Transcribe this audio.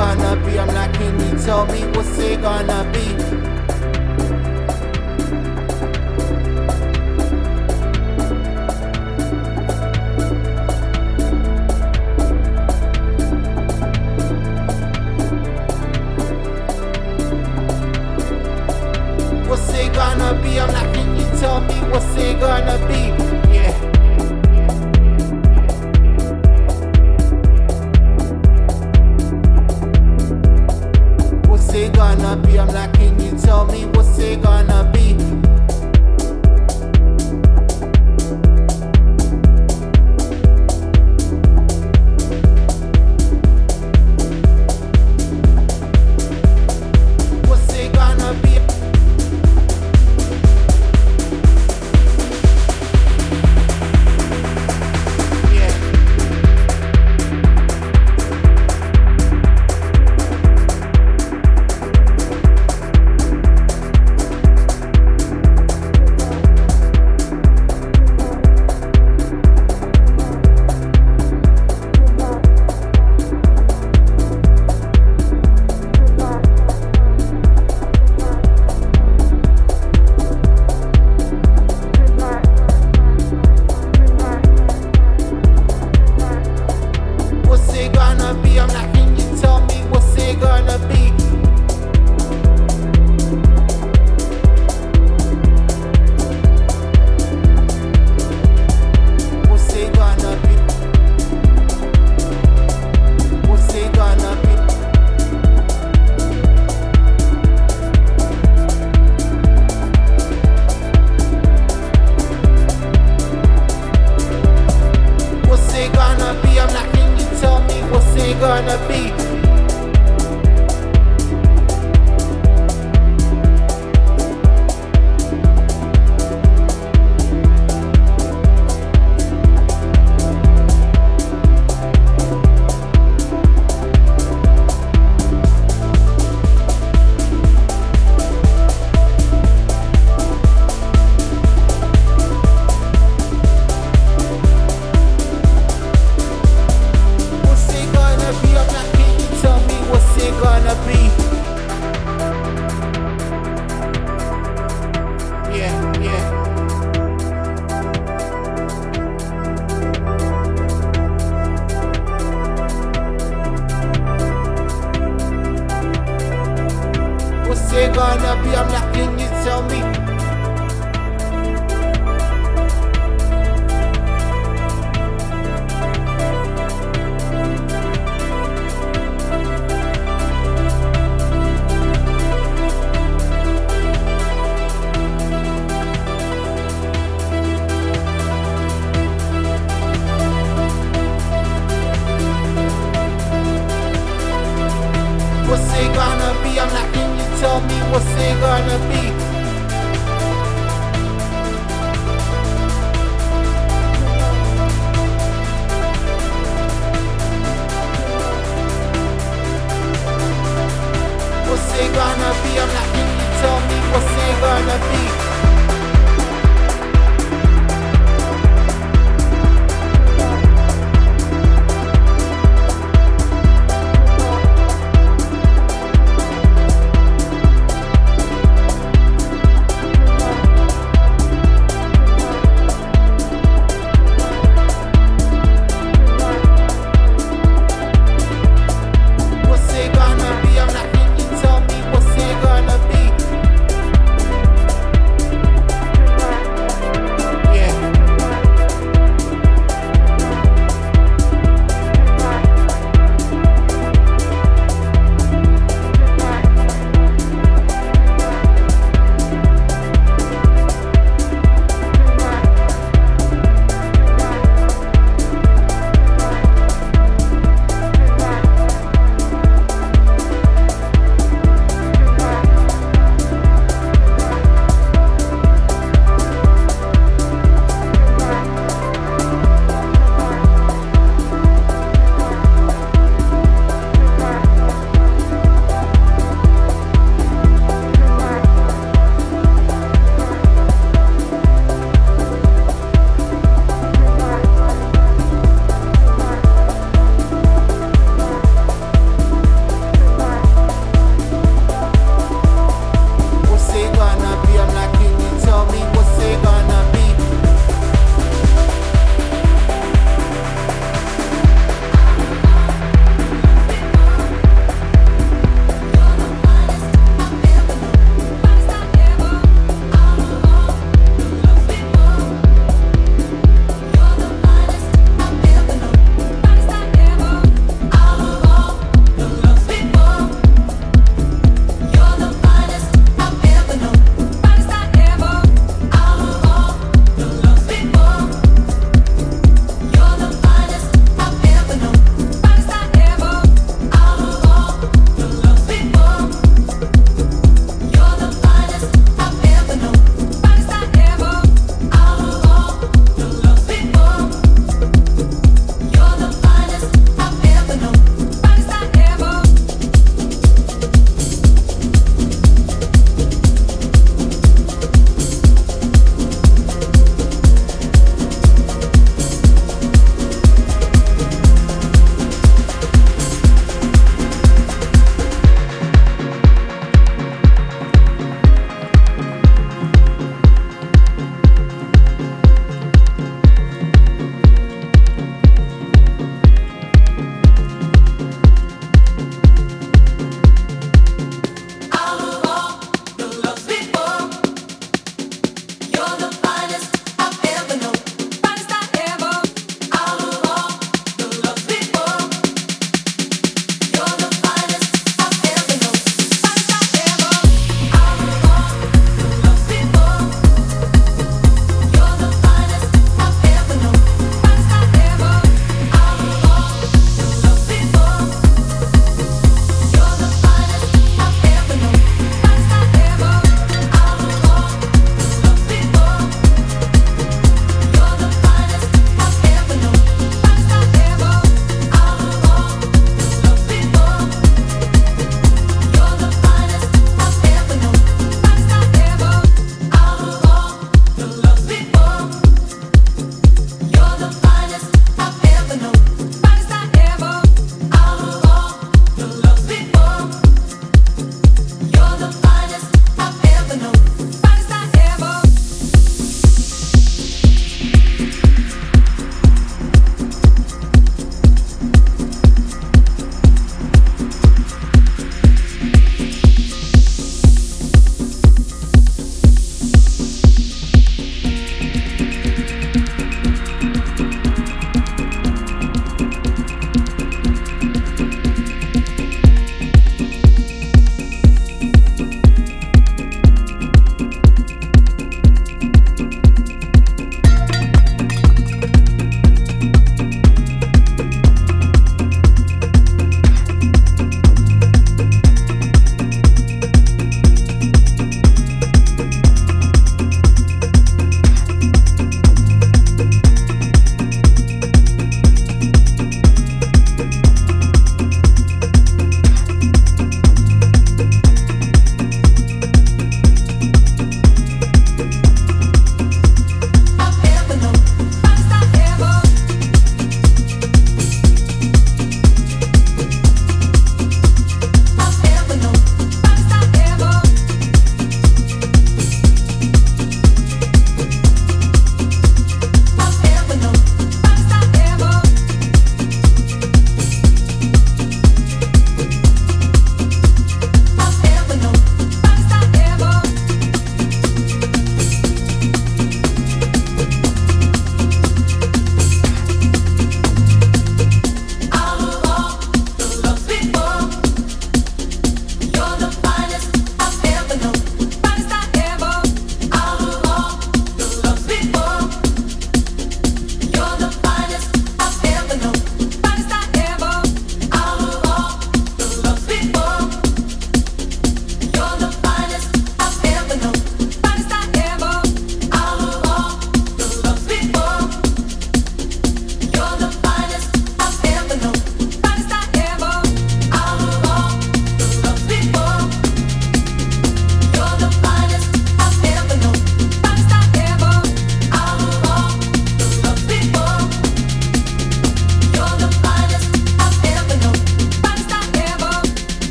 gonna be? I'm like, can you tell me what's it gonna be?